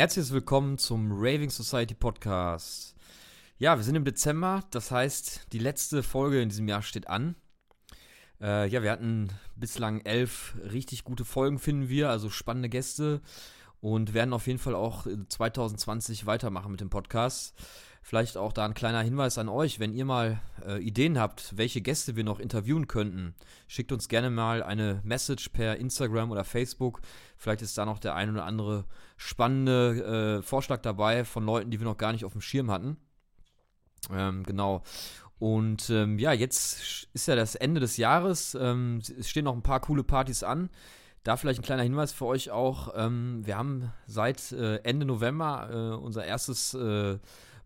Herzliches Willkommen zum Raving Society Podcast. Ja, wir sind im Dezember, das heißt, die letzte Folge in diesem Jahr steht an. Äh, ja, wir hatten bislang elf richtig gute Folgen, finden wir, also spannende Gäste und werden auf jeden Fall auch 2020 weitermachen mit dem Podcast. Vielleicht auch da ein kleiner Hinweis an euch, wenn ihr mal äh, Ideen habt, welche Gäste wir noch interviewen könnten, schickt uns gerne mal eine Message per Instagram oder Facebook. Vielleicht ist da noch der ein oder andere spannende äh, Vorschlag dabei von Leuten, die wir noch gar nicht auf dem Schirm hatten. Ähm, genau. Und ähm, ja, jetzt ist ja das Ende des Jahres. Ähm, es stehen noch ein paar coole Partys an. Da vielleicht ein kleiner Hinweis für euch auch. Ähm, wir haben seit äh, Ende November äh, unser erstes äh,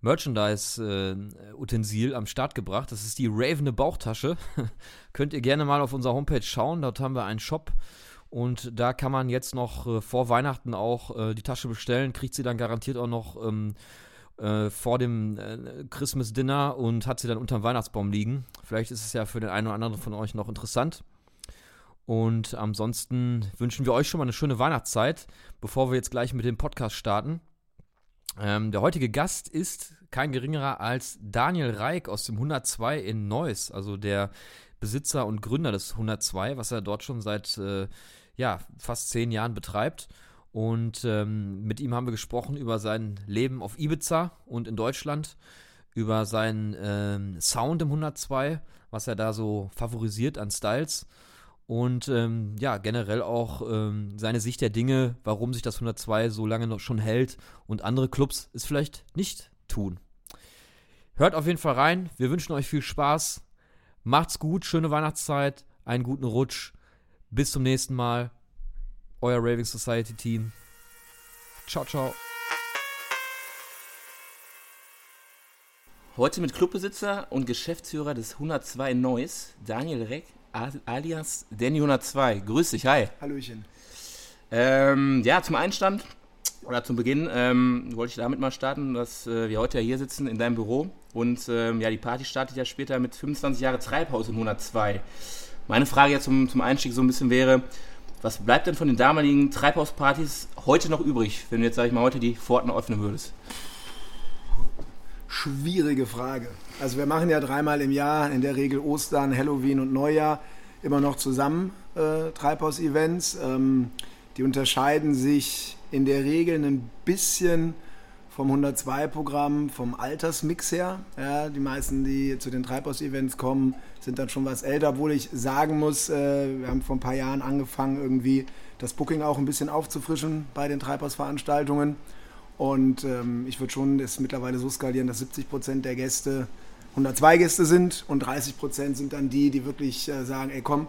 Merchandise-Utensil äh, am Start gebracht. Das ist die Ravene Bauchtasche. Könnt ihr gerne mal auf unserer Homepage schauen. Dort haben wir einen Shop. Und da kann man jetzt noch äh, vor Weihnachten auch äh, die Tasche bestellen. Kriegt sie dann garantiert auch noch ähm, äh, vor dem äh, Christmas Dinner und hat sie dann unterm Weihnachtsbaum liegen. Vielleicht ist es ja für den einen oder anderen von euch noch interessant. Und ansonsten wünschen wir euch schon mal eine schöne Weihnachtszeit, bevor wir jetzt gleich mit dem Podcast starten. Ähm, der heutige Gast ist kein geringerer als Daniel Reik aus dem 102 in Neuss, also der Besitzer und Gründer des 102, was er dort schon seit äh, ja, fast zehn Jahren betreibt. Und ähm, mit ihm haben wir gesprochen über sein Leben auf Ibiza und in Deutschland, über seinen ähm, Sound im 102, was er da so favorisiert an Styles und ähm, ja, generell auch ähm, seine Sicht der Dinge, warum sich das 102 so lange noch schon hält und andere Clubs es vielleicht nicht tun. Hört auf jeden Fall rein. Wir wünschen euch viel Spaß. Macht's gut, schöne Weihnachtszeit, einen guten Rutsch. Bis zum nächsten Mal. Euer Raving Society Team. Ciao, ciao. Heute mit Clubbesitzer und Geschäftsführer des 102 Neues, Daniel Reck alias Danny 102. Grüß dich, hi. Hallöchen. Ähm, ja, zum Einstand oder zum Beginn ähm, wollte ich damit mal starten, dass äh, wir heute ja hier sitzen in deinem Büro und ähm, ja, die Party startet ja später mit 25 Jahre Treibhaus im 102. Meine Frage jetzt zum, zum Einstieg so ein bisschen wäre, was bleibt denn von den damaligen Treibhauspartys heute noch übrig, wenn du jetzt, sag ich mal, heute die Pforten öffnen würdest? Schwierige Frage. Also wir machen ja dreimal im Jahr, in der Regel Ostern, Halloween und Neujahr, immer noch zusammen äh, Treibhaus-Events. Ähm, die unterscheiden sich in der Regel ein bisschen vom 102-Programm, vom Altersmix her. Ja, die meisten, die zu den Treibhaus-Events kommen, sind dann schon was älter, obwohl ich sagen muss, äh, wir haben vor ein paar Jahren angefangen, irgendwie das Booking auch ein bisschen aufzufrischen bei den Treibhausveranstaltungen. Und ähm, ich würde schon das mittlerweile so skalieren, dass 70 Prozent der Gäste 102 Gäste sind und 30 Prozent sind dann die, die wirklich äh, sagen, ey komm,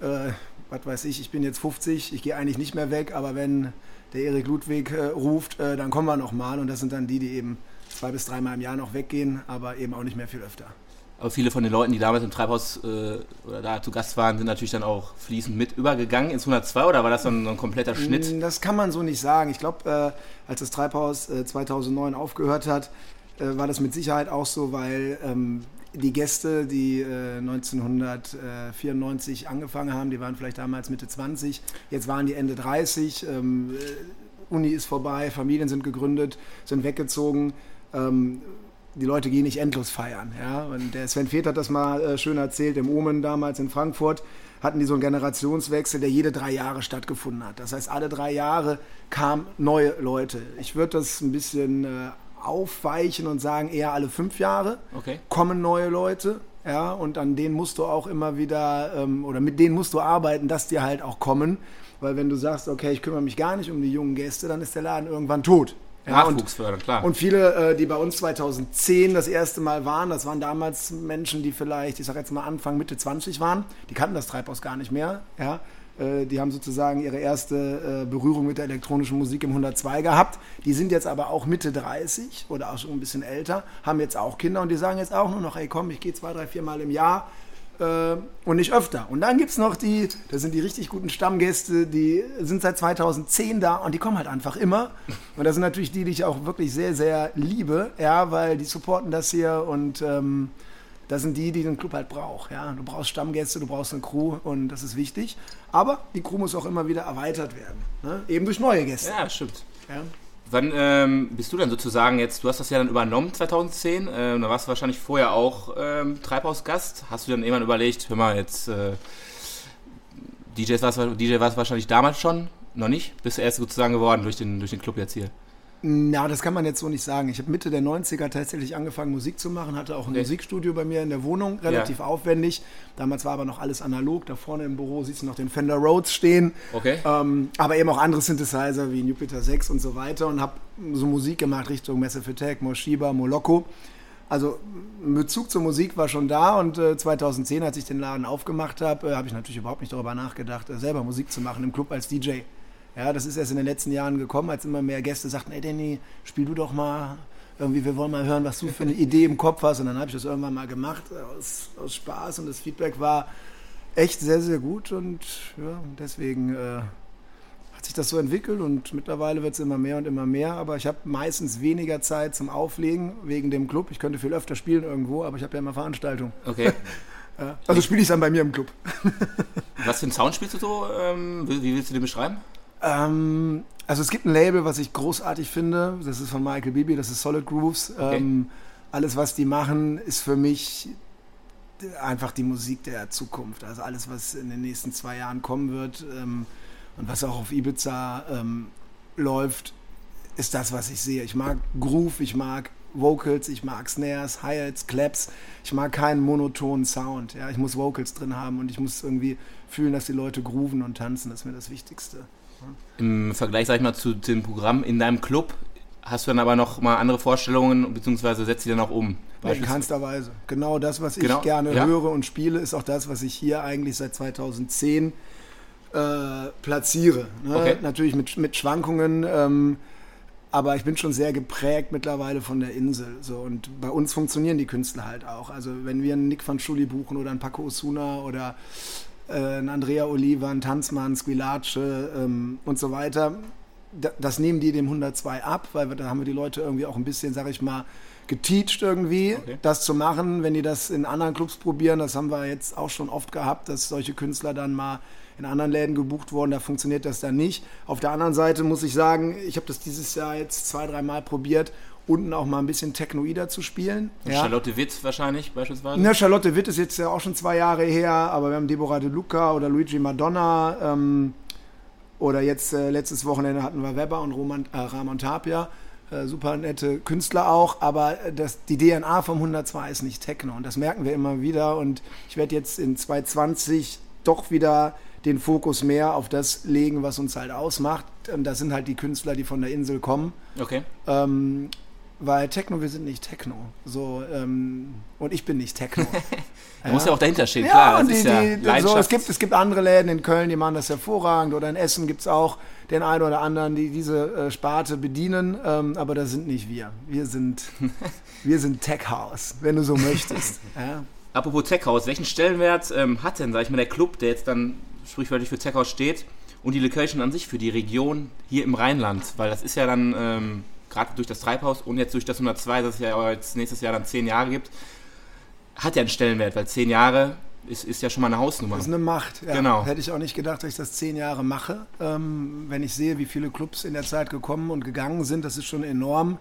äh, was weiß ich, ich bin jetzt 50, ich gehe eigentlich nicht mehr weg, aber wenn der Erik Ludwig äh, ruft, äh, dann kommen wir nochmal und das sind dann die, die eben zwei bis dreimal im Jahr noch weggehen, aber eben auch nicht mehr viel öfter. Aber viele von den Leuten, die damals im Treibhaus äh, oder da zu Gast waren, sind natürlich dann auch fließend mit übergegangen ins 102 oder war das dann so ein kompletter Schnitt? Mm, das kann man so nicht sagen. Ich glaube, äh, als das Treibhaus 2009 aufgehört hat, äh, war das mit Sicherheit auch so, weil ähm, die Gäste, die äh, 1994 angefangen haben, die waren vielleicht damals Mitte 20, jetzt waren die Ende 30, ähm, äh, Uni ist vorbei, Familien sind gegründet, sind weggezogen. Ähm, die Leute gehen nicht endlos feiern. Ja? Und der Sven Feth hat das mal äh, schön erzählt, im Omen damals in Frankfurt hatten die so einen Generationswechsel, der jede drei Jahre stattgefunden hat. Das heißt, alle drei Jahre kamen neue Leute. Ich würde das ein bisschen äh, aufweichen und sagen, eher alle fünf Jahre okay. kommen neue Leute. Ja, und an denen musst du auch immer wieder, ähm, oder mit denen musst du arbeiten, dass die halt auch kommen. Weil wenn du sagst, okay, ich kümmere mich gar nicht um die jungen Gäste, dann ist der Laden irgendwann tot. Ja, Nachwuchs fördern, klar. Und viele, äh, die bei uns 2010 das erste Mal waren, das waren damals Menschen, die vielleicht, ich sag jetzt mal Anfang, Mitte 20 waren, die kannten das Treibhaus gar nicht mehr. Ja, äh, die haben sozusagen ihre erste äh, Berührung mit der elektronischen Musik im 102 gehabt. Die sind jetzt aber auch Mitte 30 oder auch schon ein bisschen älter, haben jetzt auch Kinder und die sagen jetzt auch nur noch, ey komm, ich gehe zwei, drei, vier Mal im Jahr äh, und nicht öfter. Und dann gibt es noch die, das sind die richtig guten Stammgäste, die sind seit 2010 da und die kommen halt einfach immer. Und das sind natürlich die, die ich auch wirklich sehr, sehr liebe, ja, weil die supporten das hier und ähm, das sind die, die den Club halt braucht. Ja? Du brauchst Stammgäste, du brauchst eine Crew und das ist wichtig. Aber die Crew muss auch immer wieder erweitert werden. Ne? Eben durch neue Gäste. Ja, stimmt. Ja? Wann ähm, bist du denn sozusagen jetzt, du hast das ja dann übernommen 2010, ähm, da warst du wahrscheinlich vorher auch ähm, Treibhausgast. Hast du dann irgendwann überlegt, hör mal, jetzt äh, DJ war es wahrscheinlich damals schon, noch nicht? Bist du erst sozusagen geworden durch den, durch den Club jetzt hier? Na, das kann man jetzt so nicht sagen. Ich habe Mitte der 90er tatsächlich angefangen, Musik zu machen, hatte auch ein okay. Musikstudio bei mir in der Wohnung, relativ ja. aufwendig. Damals war aber noch alles analog. Da vorne im Büro siehst du noch den Fender Rhodes stehen. Okay. Ähm, aber eben auch andere Synthesizer wie Jupiter 6 und so weiter und habe so Musik gemacht Richtung Massive Attack, Moshiba, Moloko. Also ein Bezug zur Musik war schon da und äh, 2010, als ich den Laden aufgemacht habe, äh, habe ich natürlich überhaupt nicht darüber nachgedacht, äh, selber Musik zu machen im Club als DJ. Ja, das ist erst in den letzten Jahren gekommen, als immer mehr Gäste sagten, ey Danny, spiel du doch mal irgendwie, wir wollen mal hören, was du für eine Idee im Kopf hast. Und dann habe ich das irgendwann mal gemacht aus, aus, Spaß und das Feedback war echt sehr, sehr gut und ja, deswegen äh, hat sich das so entwickelt und mittlerweile wird es immer mehr und immer mehr, aber ich habe meistens weniger Zeit zum Auflegen wegen dem Club. Ich könnte viel öfter spielen irgendwo, aber ich habe ja immer Veranstaltungen. Okay. also spiele ich dann bei mir im Club. Was für einen Sound spielst du so? Ähm, wie willst du den beschreiben? Ähm, also es gibt ein Label, was ich großartig finde. Das ist von Michael Bibi, das ist Solid Grooves. Okay. Ähm, alles, was die machen, ist für mich einfach die Musik der Zukunft. Also alles, was in den nächsten zwei Jahren kommen wird ähm, und was auch auf Ibiza ähm, läuft, ist das, was ich sehe. Ich mag Groove, ich mag Vocals, ich mag Snares, Hi-Hats, Claps. Ich mag keinen monotonen Sound. Ja, ich muss Vocals drin haben und ich muss irgendwie fühlen, dass die Leute grooven und tanzen. Das ist mir das Wichtigste. Im Vergleich, sag ich mal, zu dem Programm in deinem Club hast du dann aber noch mal andere Vorstellungen, beziehungsweise setzt die dann auch um? In keinster Weise. Genau das, was ich genau, gerne ja. höre und spiele, ist auch das, was ich hier eigentlich seit 2010 äh, platziere. Ne? Okay. Natürlich mit, mit Schwankungen, ähm, aber ich bin schon sehr geprägt mittlerweile von der Insel. So. Und bei uns funktionieren die Künstler halt auch. Also wenn wir einen Nick van Schuli buchen oder einen Paco Osuna oder ein Andrea Oliva, ein Tanzmann, Squillace ähm, und so weiter. das nehmen die dem 102 ab, weil wir, da haben wir die Leute irgendwie auch ein bisschen, sag ich mal, geteacht irgendwie, okay. das zu machen. Wenn die das in anderen Clubs probieren, das haben wir jetzt auch schon oft gehabt, dass solche Künstler dann mal in anderen Läden gebucht wurden, da funktioniert das dann nicht. Auf der anderen Seite muss ich sagen, ich habe das dieses Jahr jetzt zwei, dreimal probiert unten auch mal ein bisschen Technoider zu spielen. Ja. Charlotte Witt wahrscheinlich beispielsweise? Na, Charlotte Witt ist jetzt ja auch schon zwei Jahre her, aber wir haben Deborah De Luca oder Luigi Madonna ähm, oder jetzt äh, letztes Wochenende hatten wir Weber und Roman, äh, Ramon Tapia. Äh, super nette Künstler auch, aber das, die DNA vom 102 ist nicht Techno und das merken wir immer wieder und ich werde jetzt in 2020 doch wieder den Fokus mehr auf das legen, was uns halt ausmacht. Und das sind halt die Künstler, die von der Insel kommen. Okay. Ähm, weil Techno, wir sind nicht Techno. So, ähm, und ich bin nicht Techno. Ja. muss ja auch dahinter stehen, ja, klar. Und die, die, so, es, gibt, es gibt andere Läden in Köln, die machen das hervorragend. Oder in Essen gibt es auch den einen oder anderen, die diese äh, Sparte bedienen. Ähm, aber das sind nicht wir. Wir sind, wir sind Tech House, wenn du so möchtest. Ja. Apropos Tech House, welchen Stellenwert ähm, hat denn, sag ich mal, der Club, der jetzt dann sprichwörtlich für Tech House steht und die Location an sich für die Region hier im Rheinland? Weil das ist ja dann ähm, gerade durch das Treibhaus und jetzt durch das 102, das es ja jetzt nächstes Jahr dann zehn Jahre gibt, hat ja einen Stellenwert, weil zehn Jahre ist, ist ja schon mal eine Hausnummer. Das ist eine Macht, ja. Genau. Hätte ich auch nicht gedacht, dass ich das zehn Jahre mache. Ähm, wenn ich sehe, wie viele Clubs in der Zeit gekommen und gegangen sind, das ist schon enorm.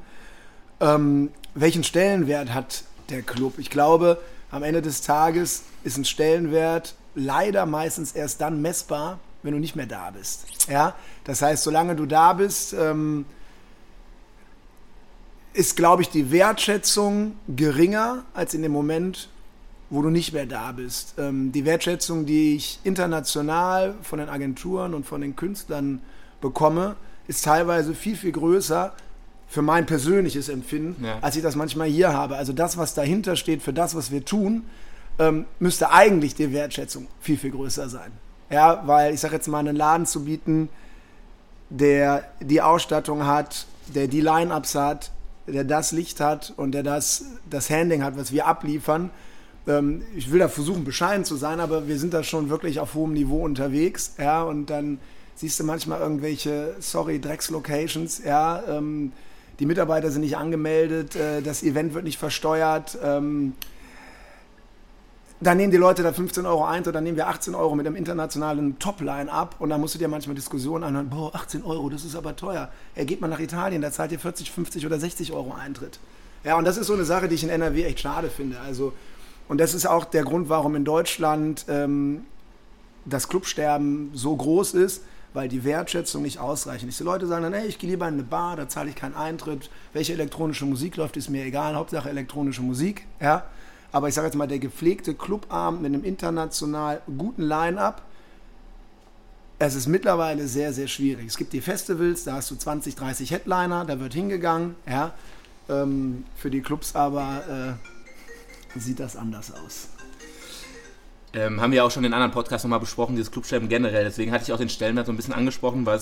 Ähm, welchen Stellenwert hat der Club? Ich glaube, am Ende des Tages ist ein Stellenwert leider meistens erst dann messbar, wenn du nicht mehr da bist. Ja? Das heißt, solange du da bist, ähm, ist, glaube ich, die Wertschätzung geringer als in dem Moment, wo du nicht mehr da bist. Ähm, die Wertschätzung, die ich international von den Agenturen und von den Künstlern bekomme, ist teilweise viel, viel größer für mein persönliches Empfinden, ja. als ich das manchmal hier habe. Also das, was dahinter steht für das, was wir tun, ähm, müsste eigentlich die Wertschätzung viel, viel größer sein. Ja, weil ich sage jetzt mal, einen Laden zu bieten, der die Ausstattung hat, der die Line-Ups hat, der das Licht hat und der das, das Handling hat, was wir abliefern. Ähm, ich will da versuchen, bescheiden zu sein, aber wir sind da schon wirklich auf hohem Niveau unterwegs. Ja, und dann siehst du manchmal irgendwelche, sorry, Drecks-Locations, ja, ähm, die Mitarbeiter sind nicht angemeldet, äh, das Event wird nicht versteuert. Ähm, dann nehmen die Leute da 15 Euro ein, dann nehmen wir 18 Euro mit einem internationalen Topline ab und dann musst du dir manchmal Diskussionen anhören, boah, 18 Euro, das ist aber teuer. Er geht mal nach Italien, da zahlt ihr 40, 50 oder 60 Euro Eintritt. Ja, und das ist so eine Sache, die ich in NRW echt schade finde. Also, und das ist auch der Grund, warum in Deutschland ähm, das Clubsterben so groß ist, weil die Wertschätzung nicht ausreichend ist. Die Leute sagen dann, hey, ich gehe lieber in eine Bar, da zahle ich keinen Eintritt. Welche elektronische Musik läuft, ist mir egal. Hauptsache elektronische Musik. Ja? Aber ich sage jetzt mal, der gepflegte Clubabend mit einem international guten Line-up, es ist mittlerweile sehr, sehr schwierig. Es gibt die Festivals, da hast du 20, 30 Headliner, da wird hingegangen. Ja? Ähm, für die Clubs aber äh, sieht das anders aus. Ähm, haben wir auch schon in anderen Podcasts nochmal besprochen, dieses Clubsterben generell. Deswegen hatte ich auch den Stellenwert so ein bisschen angesprochen, weil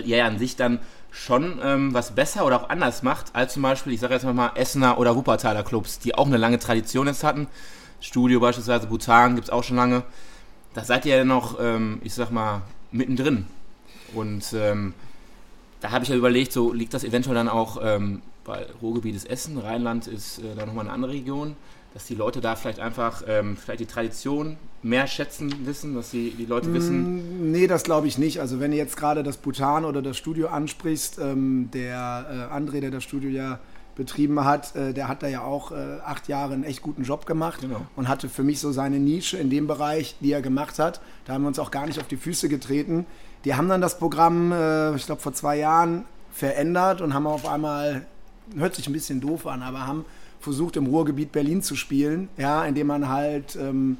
ihr ja an sich dann schon ähm, was besser oder auch anders macht, als zum Beispiel, ich sage jetzt mal Essener oder Wuppertaler Clubs, die auch eine lange Tradition jetzt hatten. Studio beispielsweise, Bhutan gibt es auch schon lange. Da seid ihr ja noch, ähm, ich sag mal, mittendrin. Und ähm, da habe ich ja überlegt, so liegt das eventuell dann auch, ähm, weil Ruhrgebiet ist Essen, Rheinland ist äh, dann nochmal eine andere Region dass die Leute da vielleicht einfach ähm, vielleicht die Tradition mehr schätzen wissen, dass die, die Leute wissen? Mm, nee, das glaube ich nicht. Also wenn du jetzt gerade das Bhutan oder das Studio ansprichst, ähm, der äh, André, der das Studio ja betrieben hat, äh, der hat da ja auch äh, acht Jahre einen echt guten Job gemacht genau. und hatte für mich so seine Nische in dem Bereich, die er gemacht hat. Da haben wir uns auch gar nicht auf die Füße getreten. Die haben dann das Programm, äh, ich glaube vor zwei Jahren, verändert und haben auf einmal, hört sich ein bisschen doof an, aber haben versucht, im Ruhrgebiet Berlin zu spielen, ja, indem man halt, ähm,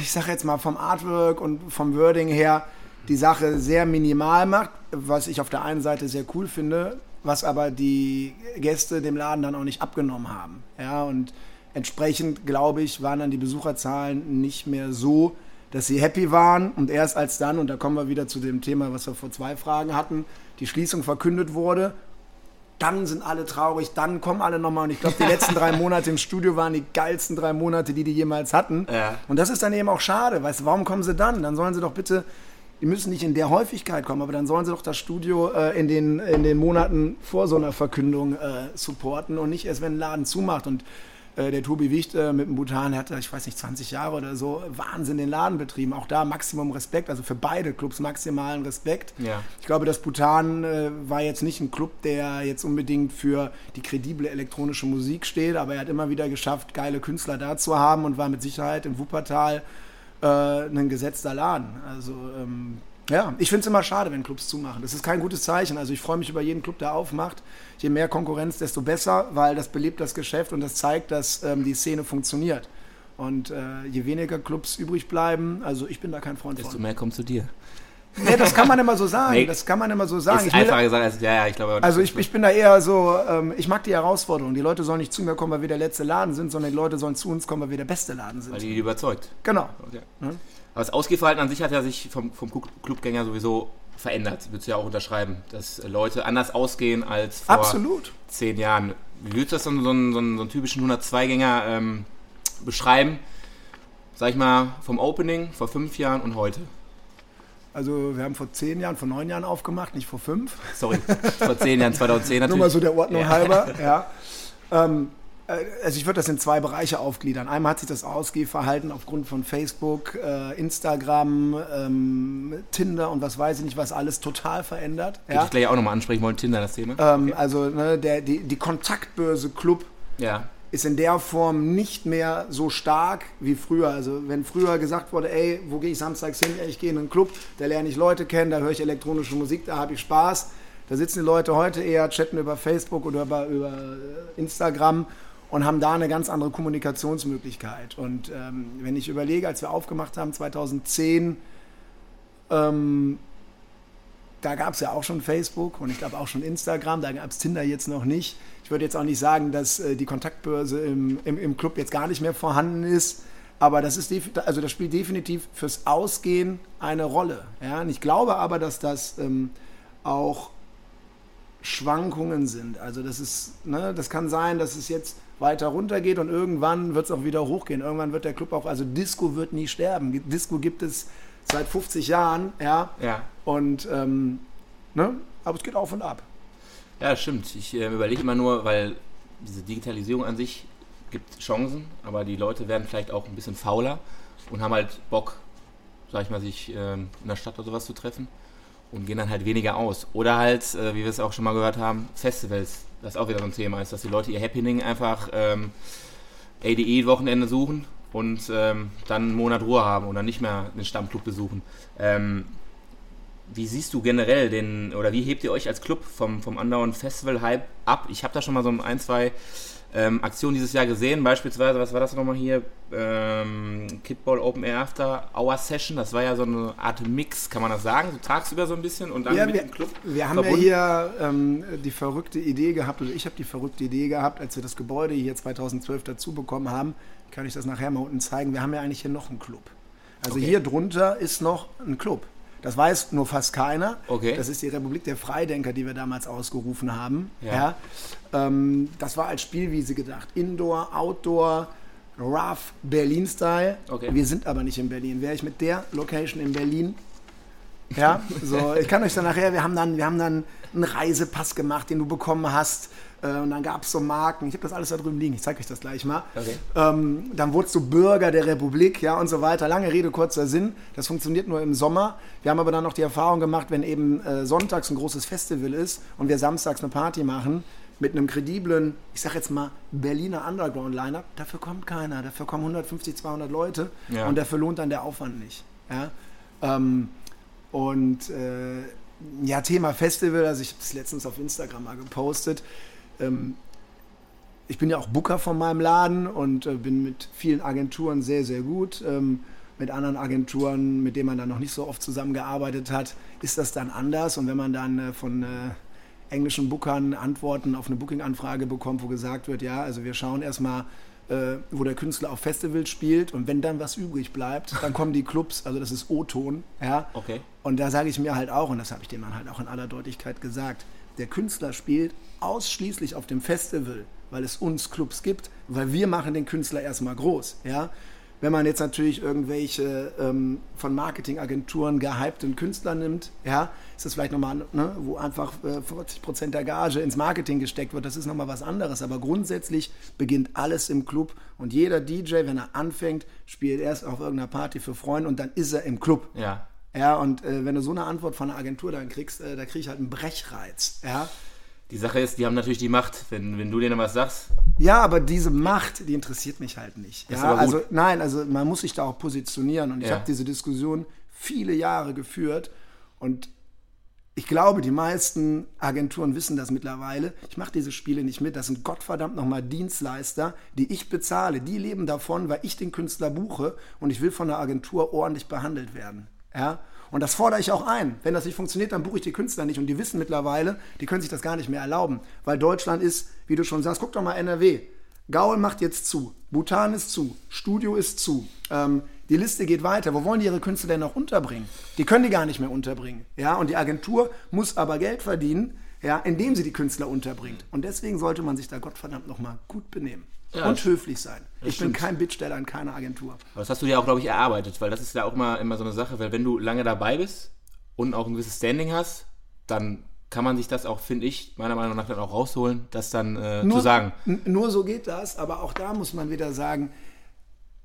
ich sag jetzt mal vom Artwork und vom Wording her die Sache sehr minimal macht, was ich auf der einen Seite sehr cool finde, was aber die Gäste dem Laden dann auch nicht abgenommen haben, ja, und entsprechend, glaube ich, waren dann die Besucherzahlen nicht mehr so, dass sie happy waren. Und erst als dann, und da kommen wir wieder zu dem Thema, was wir vor zwei Fragen hatten, die Schließung verkündet wurde dann sind alle traurig, dann kommen alle nochmal. Und ich glaube, die letzten drei Monate im Studio waren die geilsten drei Monate, die die jemals hatten. Ja. Und das ist dann eben auch schade. Weißt du, warum kommen sie dann? Dann sollen sie doch bitte, die müssen nicht in der Häufigkeit kommen, aber dann sollen sie doch das Studio äh, in, den, in den Monaten vor so einer Verkündung äh, supporten und nicht erst, wenn ein Laden zumacht. Und der Tobi Wicht äh, mit dem Bhutan, hat, ich weiß nicht, 20 Jahre oder so, Wahnsinn den Laden betrieben. Auch da Maximum Respekt, also für beide Clubs maximalen Respekt. Ja. Ich glaube, das Bhutan äh, war jetzt nicht ein Club, der jetzt unbedingt für die kredible elektronische Musik steht, aber er hat immer wieder geschafft, geile Künstler da zu haben und war mit Sicherheit in Wuppertal äh, ein gesetzter Laden. Also ähm, ja, ich finde es immer schade, wenn Clubs zumachen. Das ist kein gutes Zeichen. Also ich freue mich über jeden Club, der aufmacht. Je mehr Konkurrenz, desto besser, weil das belebt das Geschäft und das zeigt, dass ähm, die Szene funktioniert. Und äh, je weniger Clubs übrig bleiben, also ich bin da kein Freund desto von. Desto mehr kommt zu dir. Nee, das kann man immer so sagen. Nee, das kann man immer so sagen. Ist einfacher gesagt, als, ja, ja, ich glaube. Also ich, ich bin da eher so, ähm, ich mag die Herausforderung. Die Leute sollen nicht zu mir kommen, weil wir der letzte Laden sind, sondern die Leute sollen zu uns kommen, weil wir der beste Laden sind. Weil die überzeugt. Genau. Okay. Hm? Aber das Ausgehverhalten an sich hat ja sich vom, vom Clubgänger sowieso verändert. Würdest du ja auch unterschreiben, dass Leute anders ausgehen als vor Absolut. zehn Jahren. Wie würdest du das so, so, so, so einen typischen 102-Gänger ähm, beschreiben? Sag ich mal, vom Opening vor fünf Jahren und heute? Also wir haben vor zehn Jahren, vor neun Jahren aufgemacht, nicht vor fünf. Sorry, vor zehn Jahren, 2010 natürlich. Nur mal so der Ordnung ja. halber, ja. Ähm, äh, also ich würde das in zwei Bereiche aufgliedern. Einmal hat sich das Ausgehverhalten aufgrund von Facebook, äh, Instagram, ähm, Tinder und was weiß ich nicht, was alles total verändert. Würde ja? ich gleich auch nochmal ansprechen wollen, Tinder, das Thema. Ähm, okay. Also ne, der, die, die Kontaktbörse Club ja. Ist in der Form nicht mehr so stark wie früher. Also wenn früher gesagt wurde, ey, wo gehe ich samstags hin? Ich gehe in einen Club, da lerne ich Leute kennen, da höre ich elektronische Musik, da habe ich Spaß. Da sitzen die Leute heute eher, chatten über Facebook oder über, über Instagram und haben da eine ganz andere Kommunikationsmöglichkeit. Und ähm, wenn ich überlege, als wir aufgemacht haben 2010, ähm, da gab es ja auch schon Facebook und ich glaube auch schon Instagram, da gab es Tinder jetzt noch nicht. Ich würde jetzt auch nicht sagen, dass äh, die Kontaktbörse im, im, im, Club jetzt gar nicht mehr vorhanden ist, aber das, ist also das spielt definitiv fürs Ausgehen eine Rolle. Ja? Und ich glaube aber, dass das ähm, auch Schwankungen sind. Also das ist, ne, das kann sein, dass es jetzt weiter runter geht und irgendwann wird es auch wieder hochgehen. Irgendwann wird der Club auch, also Disco wird nie sterben. Disco gibt es seit 50 Jahren, ja. ja. Und, ähm, ne? Aber es geht auf und ab. Ja, stimmt. Ich äh, überlege immer nur, weil diese Digitalisierung an sich gibt Chancen, aber die Leute werden vielleicht auch ein bisschen fauler und haben halt Bock, sag ich mal, sich äh, in der Stadt oder sowas zu treffen und gehen dann halt weniger aus. Oder halt, äh, wie wir es auch schon mal gehört haben, Festivals, das auch wieder so ein Thema ist, dass die Leute ihr Happening einfach ähm, ADE-Wochenende suchen und ähm, dann einen Monat Ruhe haben oder nicht mehr den Stammclub besuchen. Ähm, wie siehst du generell den, oder wie hebt ihr euch als Club vom, vom andauernden Festival-Hype ab? Ich habe da schon mal so ein, zwei ähm, Aktionen dieses Jahr gesehen, beispielsweise, was war das nochmal hier? Ähm, Kidball Open Air After Hour Session, das war ja so eine Art Mix, kann man das sagen, so tagsüber so ein bisschen und dann ja, mit wir, dem Club. Wir haben verbunden? ja hier ähm, die verrückte Idee gehabt, oder ich habe die verrückte Idee gehabt, als wir das Gebäude hier 2012 dazu bekommen haben, kann ich das nachher mal unten zeigen, wir haben ja eigentlich hier noch einen Club. Also Okay. hier drunter ist noch ein Club. Das weiß nur fast keiner. Okay. Das ist die Republik der Freidenker, die wir damals ausgerufen haben. Ja. Ja. Ähm, das war als Spielwiese gedacht. Indoor, Outdoor, Rough, Berlin-Style. Okay. Wir sind aber nicht in Berlin. Wäre ich mit der Location in Berlin, ja, so, ich kann euch dann nachher, wir haben dann, wir haben dann einen Reisepass gemacht, den du bekommen hast. Äh, und dann gab es so Marken. Ich habe das alles da drüben liegen. Ich zeige euch das gleich mal. Okay. Ähm, dann wurdest du Bürger der Republik, ja, und so weiter. Lange Rede, kurzer Sinn. Das funktioniert nur im Sommer. Wir haben aber dann noch die Erfahrung gemacht, wenn eben äh, sonntags ein großes Festival ist und wir samstags eine Party machen, mit einem krediblen, ich sag jetzt mal, Berliner Underground-Lineup, dafür kommt keiner. Dafür kommen 150, 200 Leute Ja. und dafür lohnt dann der Aufwand nicht. Ja? Ähm, und äh, ja, Thema Festival, also ich habe das letztens auf Instagram mal gepostet. Ähm, ich bin ja auch Booker von meinem Laden und äh, bin mit vielen Agenturen sehr, sehr gut. Ähm, mit anderen Agenturen, mit denen man dann noch nicht so oft zusammengearbeitet hat, ist das dann anders. Und wenn man dann äh, von äh, englischen Bookern Antworten auf eine Booking-Anfrage bekommt, wo gesagt wird, ja, also wir schauen erstmal, äh, wo der Künstler auf Festivals spielt und wenn dann was übrig bleibt, dann kommen die Clubs, also das ist O-Ton, ja. Okay. Und da sage ich mir halt auch, und das habe ich dem Mann halt auch in aller Deutlichkeit gesagt, der Künstler spielt ausschließlich auf dem Festival, weil es uns Clubs gibt, weil wir machen den Künstler erstmal groß, ja. Wenn man jetzt natürlich irgendwelche ähm, von Marketingagenturen gehypten Künstler nimmt, ja, ist das vielleicht nochmal, ne, wo einfach äh, 40% der Gage ins Marketing gesteckt wird, das ist nochmal was anderes. Aber grundsätzlich beginnt alles im Club und jeder DJ, wenn er anfängt, spielt erst auf irgendeiner Party für Freunde und dann ist er im Club. Ja. Ja, und äh, wenn du so eine Antwort von einer Agentur dann kriegst, äh, da kriege ich halt einen Brechreiz. Ja? Die Sache ist, die haben natürlich die Macht. Wenn, wenn du denen was sagst, ja, aber diese Macht, die interessiert mich halt nicht. Ja, also nein, also man muss sich da auch positionieren und ich Ja. habe diese Diskussion viele Jahre geführt und ich glaube, die meisten Agenturen wissen das mittlerweile. Ich mache diese Spiele nicht mit. Das sind Gottverdammt nochmal Dienstleister, die ich bezahle. Die leben davon, weil ich den Künstler buche und ich will von der Agentur ordentlich behandelt werden. Ja? Und das fordere ich auch ein. Wenn das nicht funktioniert, dann buche ich die Künstler nicht. Und die wissen mittlerweile, die können sich das gar nicht mehr erlauben. Weil Deutschland ist, wie du schon sagst, guck doch mal NRW. Gaul macht jetzt zu, Bhutan ist zu, Studio ist zu. Ähm, die Liste geht weiter. Wo wollen die ihre Künstler denn noch unterbringen? Die können die gar nicht mehr unterbringen. Ja? Und die Agentur muss aber Geld verdienen, ja, indem sie die Künstler unterbringt. Und deswegen sollte man sich da Gottverdammt nochmal gut benehmen. Ja, und höflich sein. Ich bin stimmt. kein Bittsteller in keiner Agentur. Aber das hast du dir auch, glaube ich, erarbeitet, weil das ist ja auch mal immer so eine Sache, weil wenn du lange dabei bist und auch ein gewisses Standing hast, dann kann man sich das auch, finde ich, meiner Meinung nach dann auch rausholen, das dann äh, zu sagen. Nur so geht das, aber auch da muss man wieder sagen,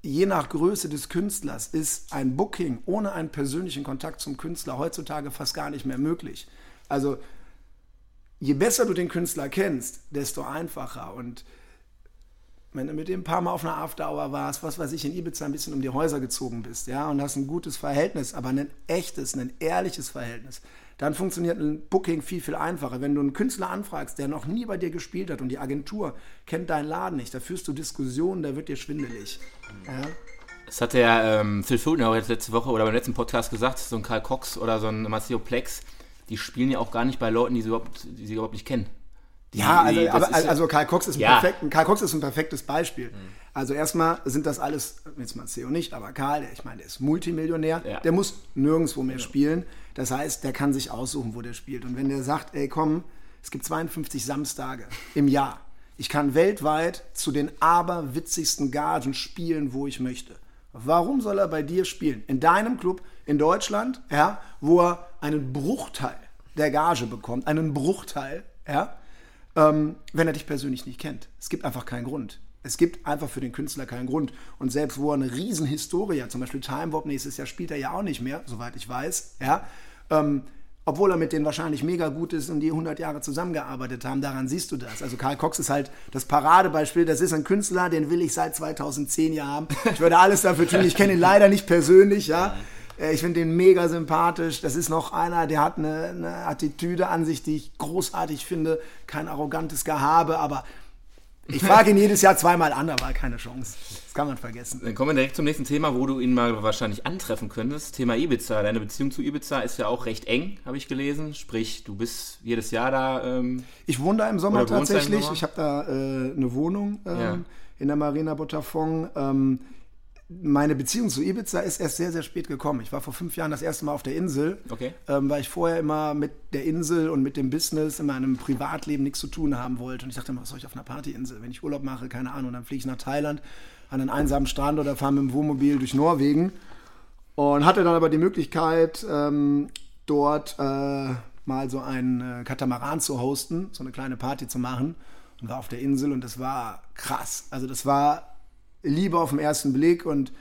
je nach Größe des Künstlers ist ein Booking ohne einen persönlichen Kontakt zum Künstler heutzutage fast gar nicht mehr möglich. Also je besser du den Künstler kennst, desto einfacher. Und wenn du mit dem ein paar Mal auf einer After-Hour warst, was weiß ich, in Ibiza ein bisschen um die Häuser gezogen bist, ja, und hast ein gutes Verhältnis, aber ein echtes, ein ehrliches Verhältnis, dann funktioniert ein Booking viel, viel einfacher. Wenn du einen Künstler anfragst, der noch nie bei dir gespielt hat und die Agentur kennt deinen Laden nicht, da führst du Diskussionen, da wird dir schwindelig. Ja? Das hat der ähm, Phil Fulton auch jetzt letzte Woche oder beim letzten Podcast gesagt, so ein Karl Cox oder so ein Maceo Plex, die spielen ja auch gar nicht bei Leuten, die sie überhaupt, die sie überhaupt nicht kennen. Ja, also, das aber, ja- also Karl Cox ist, ein Ja. perfekt, Karl Cox ist ein perfektes Beispiel. Also erstmal sind das alles, jetzt mal CEO nicht, aber Karl, der, ich meine, der ist Multimillionär, Ja. der muss nirgendwo mehr spielen. Das heißt, der kann sich aussuchen, wo der spielt. Und wenn der sagt, ey komm, es gibt 52 Samstage im Jahr. Ich kann weltweit zu den aberwitzigsten Gagen spielen, wo ich möchte. Warum soll er bei dir spielen? In deinem Club in Deutschland, ja, wo er einen Bruchteil der Gage bekommt, einen Bruchteil, ja, ähm, wenn er dich persönlich nicht kennt. Es gibt einfach keinen Grund. Es gibt einfach für den Künstler keinen Grund. Und selbst wo er eine Riesenhistorie hat, zum Beispiel Time Warp nächstes Jahr spielt er ja auch nicht mehr, soweit ich weiß, ja, ähm, obwohl er mit denen wahrscheinlich mega gut ist und die 100 Jahre zusammengearbeitet haben, daran siehst du das. Also Karl Cox ist halt das Paradebeispiel, das ist ein Künstler, den will ich seit 2010 Jahren haben. Ich würde alles dafür tun, ich kenne ihn leider nicht persönlich, ja. Äh, ich finde den mega sympathisch. Das ist noch einer, der hat eine, eine Attitüde an sich, die ich großartig finde. Kein arrogantes Gehabe, aber ich frage ihn jedes Jahr zweimal an, aber keine Chance. Das kann man vergessen. Dann kommen wir direkt zum nächsten Thema, wo du ihn mal wahrscheinlich antreffen könntest. Thema Ibiza. Deine Beziehung zu Ibiza ist ja auch recht eng, habe ich gelesen. Sprich, du bist jedes Jahr da. Ähm, ich wohne da im Sommer da im tatsächlich. Sommer? Ich habe da äh, eine Wohnung ähm, Ja. in der Marina Botafogo. Ähm, meine Beziehung zu Ibiza ist erst sehr, sehr spät gekommen. Ich war vor fünf Jahren das erste Mal auf der Insel, Okay. ähm, weil ich vorher immer mit der Insel und mit dem Business in meinem Privatleben nichts zu tun haben wollte. Und ich dachte immer, was soll ich auf einer Partyinsel? Wenn ich Urlaub mache, keine Ahnung, dann fliege ich nach Thailand an einen einsamen Strand oder fahre mit dem Wohnmobil durch Norwegen. Und hatte dann aber die Möglichkeit, ähm, dort äh, mal so einen äh, Katamaran zu hosten, so eine kleine Party zu machen. Und war auf der Insel und das war krass. Also das war Liebe auf den ersten Blick und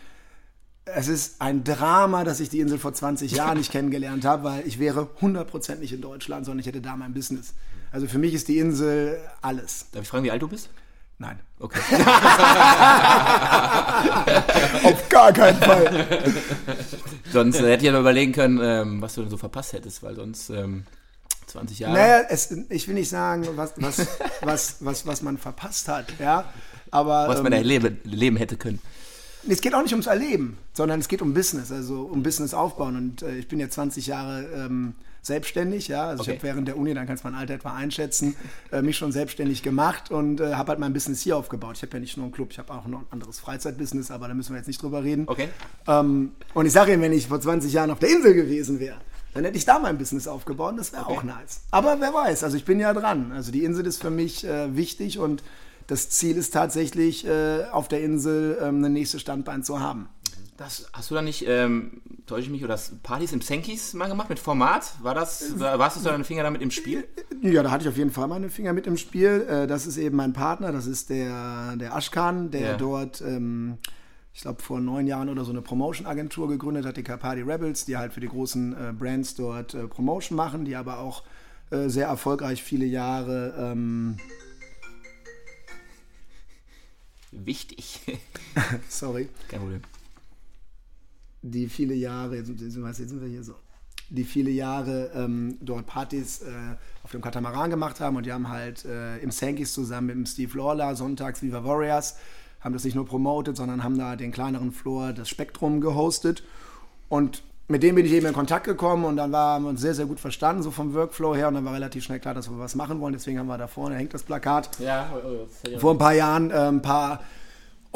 es ist ein Drama, dass ich die Insel vor 20 Jahren nicht kennengelernt habe, weil ich wäre 100% nicht in Deutschland, sondern ich hätte da mein Business. Also für mich ist die Insel alles. Darf ich fragen, wie alt du bist? Nein. Okay. Auf gar keinen Fall. sonst äh, hätte ich ja überlegen können, ähm, was du denn so verpasst hättest, weil sonst ähm, 20 Jahre. Naja, es, ich will nicht sagen, was, was, was, was, was man verpasst hat, ja. Aber was man ähm, erleben, leben hätte können. es geht auch nicht ums Erleben, sondern es geht um Business, also um Business aufbauen. Und äh, ich bin jetzt 20 Jahre ähm, selbstständig, ja. Also Okay. ich habe während der Uni, dann kannst du mein Alter etwa einschätzen, äh, mich schon selbstständig gemacht und äh, habe halt mein Business hier aufgebaut. Ich habe ja nicht nur einen Club, ich habe auch noch ein anderes Freizeitbusiness, aber da müssen wir jetzt nicht drüber reden. Okay. Ähm, und ich sage Ihnen, wenn ich vor 20 Jahren auf der Insel gewesen wäre, dann hätte ich da mein Business aufgebaut das wäre auch nice. Aber wer weiß, also ich bin ja dran. Also die Insel ist für mich äh, wichtig und das Ziel ist tatsächlich, äh, auf der Insel ähm, eine nächste Standbein zu haben. Das, hast du da nicht, ähm, täusche ich mich, oder das Partys im Senkis mal gemacht mit Format? War das, war, warst du so deine Finger damit im Spiel? Ja, da hatte ich auf jeden Fall meine Finger mit im Spiel. Äh, Das ist eben mein Partner, das ist der, der Ashkan, der Ja. dort, ähm, ich glaube, vor neun Jahren oder so eine Promotion-Agentur gegründet hat, die Carpati Rebels, die halt für die großen äh, Brands dort äh, Promotion machen, die aber auch äh, sehr erfolgreich viele Jahre ähm, Wichtig. sorry, Kein Problem. die viele Jahre, jetzt, jetzt, sind wir hier so, die viele Jahre ähm, dort Partys äh, auf dem Katamaran gemacht haben und die haben halt äh, im Sankis zusammen mit dem Steve Lawler sonntags Viva Warriors, haben das nicht nur promotet, sondern haben da den kleineren Floor, das Spektrum gehostet und mit dem bin ich eben in Kontakt gekommen und dann war, haben wir uns sehr, sehr gut verstanden, so vom Workflow her und dann war relativ schnell klar, dass wir was machen wollen, deswegen haben wir da vorne, hängt das Plakat, Ja, vor ein paar Jahren äh, ein paar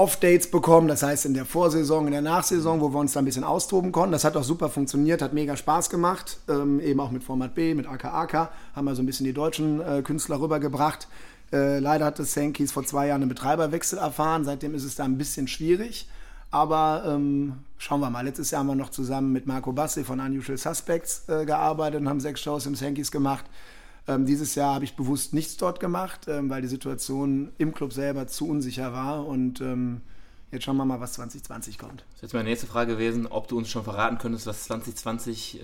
Off-Dates bekommen, das heißt in der Vorsaison, in der Nachsaison, wo wir uns da ein bisschen austoben konnten. Das hat auch super funktioniert, hat mega Spaß gemacht, ähm, eben auch mit Format B, mit AKAK, haben wir so ein bisschen die deutschen äh, Künstler rübergebracht. Äh, leider hat das Sankis vor zwei Jahren einen Betreiberwechsel erfahren, seitdem ist es da ein bisschen schwierig. Aber ähm, schauen wir mal. Letztes Jahr haben wir noch zusammen mit Marco Bassi von Unusual Suspects äh, gearbeitet und haben sechs Shows im Sankis gemacht. Ähm, dieses Jahr habe ich bewusst nichts dort gemacht, ähm, weil die Situation im Club selber zu unsicher war. Und ähm, jetzt schauen wir mal, was 2020 kommt. Das ist jetzt meine nächste Frage gewesen, ob du uns schon verraten könntest, was 2020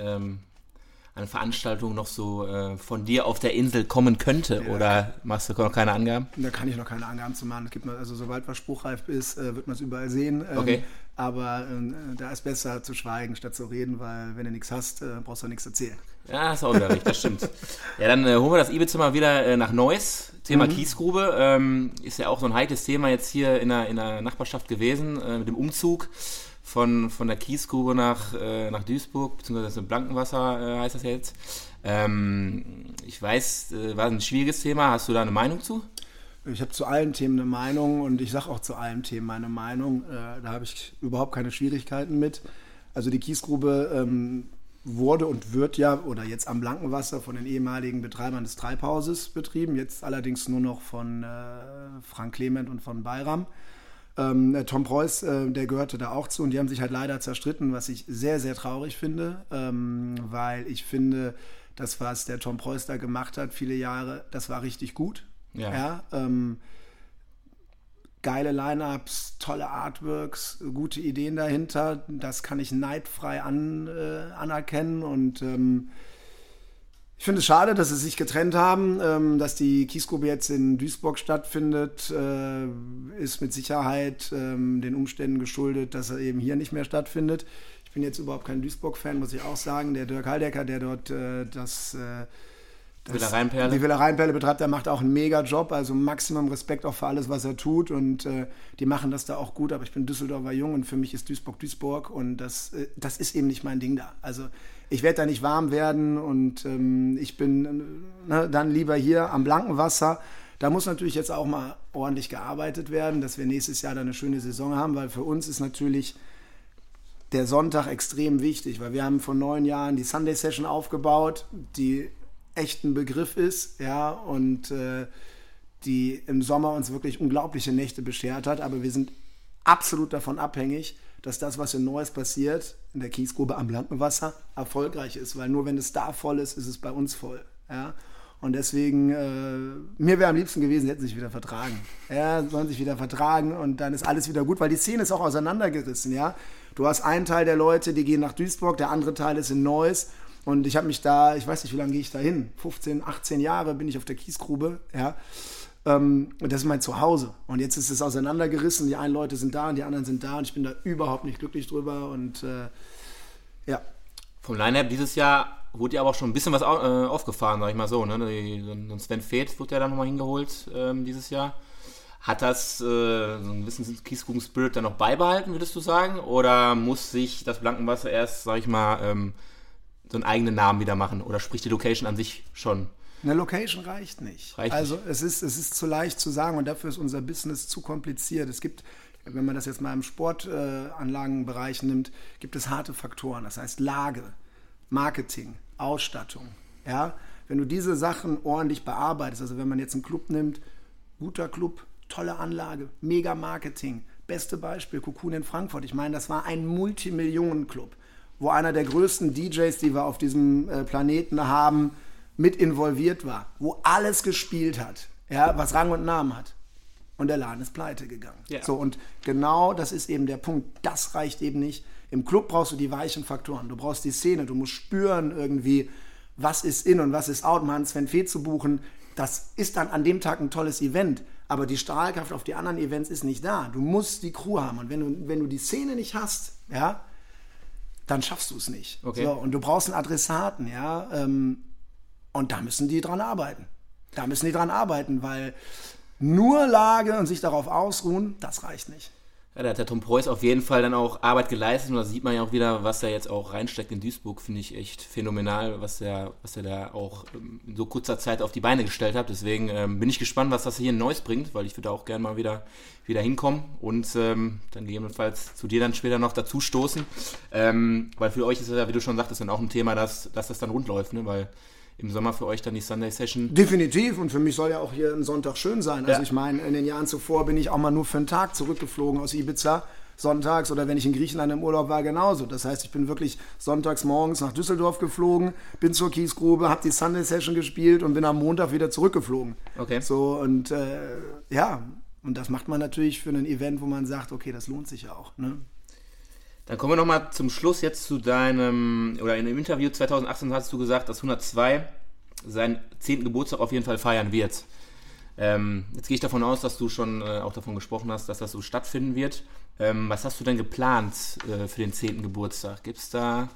ähm, eine Veranstaltung noch so äh, von dir auf der Insel kommen könnte. Oder machst du noch keine Angaben? Da kann ich noch keine Angaben zu machen. Es gibt noch, also sobald was spruchreif ist, äh, wird man es überall sehen. Ähm, Okay. Aber ähm, da ist besser zu schweigen, statt zu reden, weil wenn du nichts hast, äh, brauchst du auch nichts erzählen. Ja, ist auch wieder richtig, das stimmt. Ja, dann äh, holen wir das mal wieder äh, nach Neuss. Thema Kiesgrube ähm, ist ja auch so ein heikles Thema jetzt hier in der, in der Nachbarschaft gewesen, äh, mit dem Umzug von, von der Kiesgrube nach, äh, nach Duisburg, beziehungsweise Blankenwasser äh, heißt das jetzt. Ähm, ich weiß, äh, war ein schwieriges Thema. Hast du da eine Meinung zu? Ich habe zu allen Themen eine Meinung und ich sage auch zu allen Themen meine Meinung. Äh, da habe ich überhaupt keine Schwierigkeiten mit. Also die Kiesgrube ähm, wurde und wird ja, oder jetzt am Blankenwasser von den ehemaligen Betreibern des Treibhauses betrieben, jetzt allerdings nur noch von äh, Frank Clement und von Bayram. Ähm, der Tom Preuß, äh, der gehörte da auch zu und die haben sich halt leider zerstritten, was ich sehr, sehr traurig finde, ähm, weil ich finde, das, was der Tom Preuß da gemacht hat, viele Jahre, das war richtig gut. Ja. Ja, ähm, geile Lineups, tolle Artworks, gute Ideen dahinter. Das kann ich neidfrei an, äh, anerkennen und ähm, ich finde es schade, dass sie sich getrennt haben, ähm, dass die Kiesgrube jetzt in Duisburg stattfindet, äh, ist mit Sicherheit ähm, den Umständen geschuldet, dass er eben hier nicht mehr stattfindet. Ich bin jetzt überhaupt kein Duisburg-Fan, muss ich auch sagen. Der Dirk Haldecker, der dort äh, das, äh, das Villa Rheinperle. die Villa Rheinperle betreibt, der macht auch einen mega Job, also Maximum Respekt auch für alles, was er tut und äh, die machen das da auch gut, aber ich bin Düsseldorfer Jung und für mich ist Duisburg Duisburg und das, äh, das ist eben nicht mein Ding da. Also ich werde da nicht warm werden und ähm, ich bin ne, dann lieber hier am blanken Wasser. Da muss natürlich jetzt auch mal ordentlich gearbeitet werden, dass wir nächstes Jahr da eine schöne Saison haben, weil für uns ist natürlich der Sonntag extrem wichtig, weil wir haben vor neun Jahren die Sunday Session aufgebaut, die echt ein Begriff ist, ja, und äh, die im Sommer uns wirklich unglaubliche Nächte beschert hat, aber wir sind absolut davon abhängig, dass das, was in Neues passiert, in der Kiesgrube am Blankenwasser, erfolgreich ist, weil nur wenn es da voll ist, ist es bei uns voll, ja. Und deswegen, äh, mir wäre am liebsten gewesen, hätten sie sich wieder vertragen. Ja, sollen sich wieder vertragen und dann ist alles wieder gut, weil die Szene ist auch auseinandergerissen, ja. Du hast einen Teil der Leute, die gehen nach Duisburg, der andere Teil ist in Neuss. Und ich habe mich da, ich weiß nicht, wie lange gehe ich da hin? 15, 18 Jahre bin ich auf der Kiesgrube, ja. Ähm, und das ist mein Zuhause. Und jetzt ist es auseinandergerissen. Die einen Leute sind da und die anderen sind da. Und ich bin da überhaupt nicht glücklich drüber. Und äh, ja. Vom Line-Up dieses Jahr wurde ja aber auch schon ein bisschen was äh, aufgefahren, sag ich mal so. Ne? Ein Sven Feth wurde ja dann nochmal hingeholt ähm, dieses Jahr. Hat das äh, so einen gewissen Kiesgruben-Spirit dann noch beibehalten, würdest du sagen? Oder muss sich das Blankenwasser erst, sag ich mal, ähm, so einen eigenen Namen wieder machen? Oder spricht die Location an sich schon? Eine Location reicht nicht. Reicht also es ist, es ist zu leicht zu sagen und dafür ist unser Business zu kompliziert. Es gibt, wenn man das jetzt mal im Sportanlagenbereich nimmt, gibt es harte Faktoren. Das heißt Lage, Marketing, Ausstattung. Ja? Wenn du diese Sachen ordentlich bearbeitest, also wenn man jetzt einen Club nimmt, guter Club, tolle Anlage, mega Marketing. Beste Beispiel, Cocoon in Frankfurt. Ich meine, das war ein Multimillionen-Club, wo einer der größten DJs, die wir auf diesem äh, Planeten haben, mit involviert war, wo alles gespielt hat, ja, was Rang und Namen hat. Und der Laden ist pleite gegangen. Ja. So, und genau das ist eben der Punkt. Das reicht eben nicht. Im Club brauchst du die weichen Faktoren. Du brauchst die Szene. Du musst spüren irgendwie, was ist in und was ist out. Mal einen Sven Fee zu buchen, das ist dann an dem Tag ein tolles Event. Aber die Strahlkraft auf die anderen Events ist nicht da. Du musst die Crew haben. Und wenn du, wenn du die Szene nicht hast, ja, dann schaffst du es nicht. Okay. So, und du brauchst einen Adressaten, ja. Ähm, und da müssen die dran arbeiten. Da müssen die dran arbeiten, weil nur Lage und sich darauf ausruhen, das reicht nicht. Ja, da hat der Tom Preuß auf jeden Fall dann auch Arbeit geleistet und da sieht man ja auch wieder, was er jetzt auch reinsteckt in Duisburg, finde ich echt phänomenal, was er, was er da auch ähm, in so kurzer Zeit auf die Beine gestellt hat. Deswegen ähm, bin ich gespannt, was das hier in Neuss bringt, weil ich würde auch gerne mal wieder, wieder hinkommen und ähm, dann gegebenenfalls zu dir dann später noch dazu stoßen. Ähm, weil für euch ist ja, wie du schon sagtest, dann auch ein Thema, dass, dass das dann rund läuft, ne? weil im Sommer für euch dann die Sunday Session. Definitiv und für mich soll ja auch hier ein Sonntag schön sein. Also Ja. ich meine, in den Jahren zuvor bin ich auch mal nur für einen Tag zurückgeflogen aus Ibiza. Sonntags oder wenn ich in Griechenland im Urlaub war, genauso. Das heißt, ich bin wirklich sonntags morgens nach Düsseldorf geflogen, bin zur Kiesgrube, habe die Sunday Session gespielt und bin am Montag wieder zurückgeflogen. Okay. So und äh, ja, und das macht man natürlich für ein Event, wo man sagt, okay, das lohnt sich ja auch. Ne? Dann kommen wir nochmal zum Schluss jetzt zu deinem, oder in einem Interview 2018 hast du gesagt, dass 102 seinen 10. Geburtstag auf jeden Fall feiern wird. Ähm, jetzt gehe ich davon aus, dass du schon äh, auch davon gesprochen hast, dass das so stattfinden wird. Ähm, was hast du denn geplant äh, für den 10. Geburtstag? Gibt es da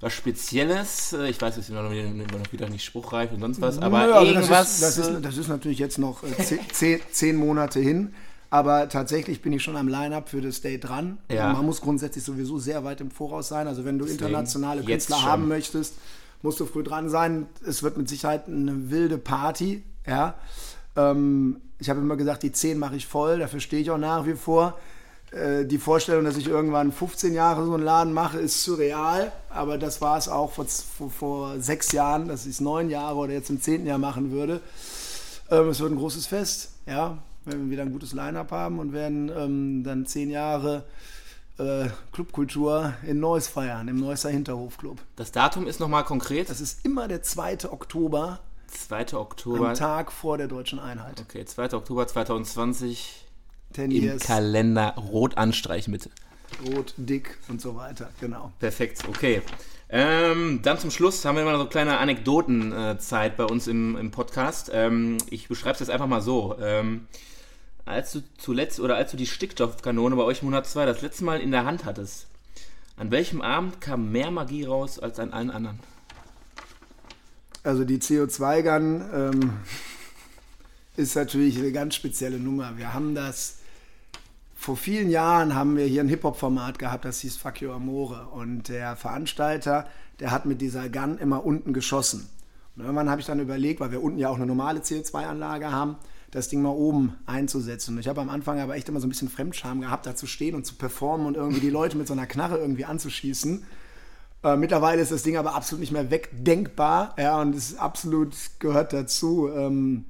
was Spezielles? Äh, ich weiß, es ist noch, noch wieder nicht spruchreif und sonst was, aber Nö, also irgendwas. Das ist, das, ist, das ist natürlich jetzt noch äh, zehn, zehn Monate hin. Aber tatsächlich bin ich schon am Line-Up für das Day dran. Ja. Man muss grundsätzlich sowieso sehr weit im Voraus sein. Also wenn du Deswegen internationale Künstler schon. haben möchtest, musst du früh dran sein. Es wird mit Sicherheit eine wilde Party. Ja. Ähm, ich habe immer gesagt, die 10 mache ich voll. Dafür stehe ich auch nach wie vor. Äh, Die Vorstellung, dass ich irgendwann 15 Jahre so einen Laden mache, ist surreal. Aber das war es auch vor, vor, vor sechs Jahren, dass ich es neun Jahre oder jetzt im zehnten Jahr machen würde. Ähm, es wird ein großes Fest, ja. Wenn wir wieder ein gutes Line-Up haben und werden ähm, dann zehn Jahre äh, Clubkultur in Neuss feiern, im Neusser Hinterhofclub. das Datum ist nochmal konkret. Das ist immer der 2. Oktober, 2. Oktober. am Tag vor der deutschen Einheit. Okay, 2. Oktober 2020. Ten im years. Kalender rot anstreichen, bitte. Rot, dick und so weiter, genau. Perfekt, okay. Ähm, dann zum Schluss haben wir immer so kleine Anekdotenzeit äh, bei uns im, im Podcast. Ähm, ich beschreibe es jetzt einfach mal so. Ähm, als du zuletzt oder als du die Stickstoffkanone bei euch im Monat 2 das letzte Mal in der Hand hattest, an welchem Abend kam mehr Magie raus als an allen anderen? Also die CO2-Gun ähm, ist natürlich eine ganz spezielle Nummer. Wir haben das vor vielen Jahren haben wir hier ein Hip-Hop-Format gehabt, das hieß Fuck Your Amore. Und der Veranstalter, der hat mit dieser Gun immer unten geschossen. Und irgendwann habe ich dann überlegt, weil wir unten ja auch eine normale CO2-Anlage haben, das Ding mal oben einzusetzen. Ich habe am Anfang aber echt immer so ein bisschen Fremdscham gehabt, da zu stehen und zu performen und irgendwie die Leute mit so einer Knarre irgendwie anzuschießen. Äh, mittlerweile ist das Ding aber absolut nicht mehr wegdenkbar, ja, und es absolut gehört dazu. Ähm,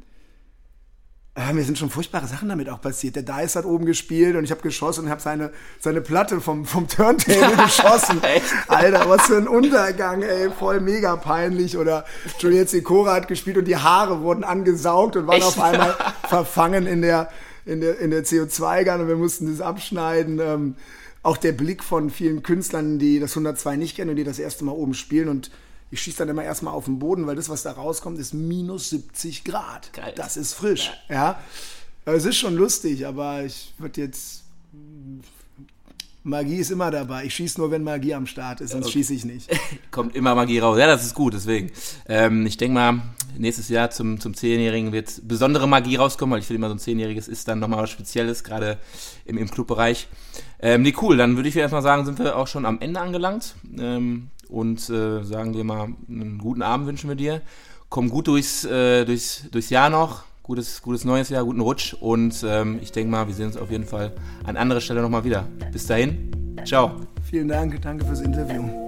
äh, mir sind schon furchtbare Sachen damit auch passiert. Der Dice hat oben gespielt und ich habe geschossen und habe seine, seine Platte vom, vom Turntable geschossen. Alter, was für ein Untergang, ey. Voll mega peinlich. Oder Juliette Sikora hat gespielt und die Haare wurden angesaugt und waren Echt? auf einmal verfangen in der, in der, in der CO2-Gun und wir mussten das abschneiden. Ähm, auch der Blick von vielen Künstlern, die das 102 nicht kennen und die das erste Mal oben spielen und ich schieße dann immer erstmal auf den Boden, weil das, was da rauskommt, ist minus 70 Grad. Geil. Das ist frisch. Ja. ja. Es ist schon lustig, aber ich würde jetzt. Magie ist immer dabei. Ich schieße nur, wenn Magie am Start ist, sonst okay. schieße ich nicht. Kommt immer Magie raus. Ja, das ist gut, deswegen. Ähm, ich denke mal, nächstes Jahr zum, zum Zehnjährigen wird besondere Magie rauskommen, weil ich finde immer, so ein Zehnjähriges ist dann nochmal was Spezielles, gerade im, im Clubbereich. Ähm, nee, cool. Dann würde ich erstmal sagen, sind wir auch schon am Ende angelangt. Ähm, und äh, sagen dir mal einen guten Abend wünschen wir dir. Komm gut durchs, äh, durchs, durchs Jahr noch. Gutes, gutes neues Jahr, guten Rutsch und ähm, ich denke mal, wir sehen uns auf jeden Fall an anderer Stelle nochmal wieder. Bis dahin, ciao. Vielen Dank, danke fürs Interview.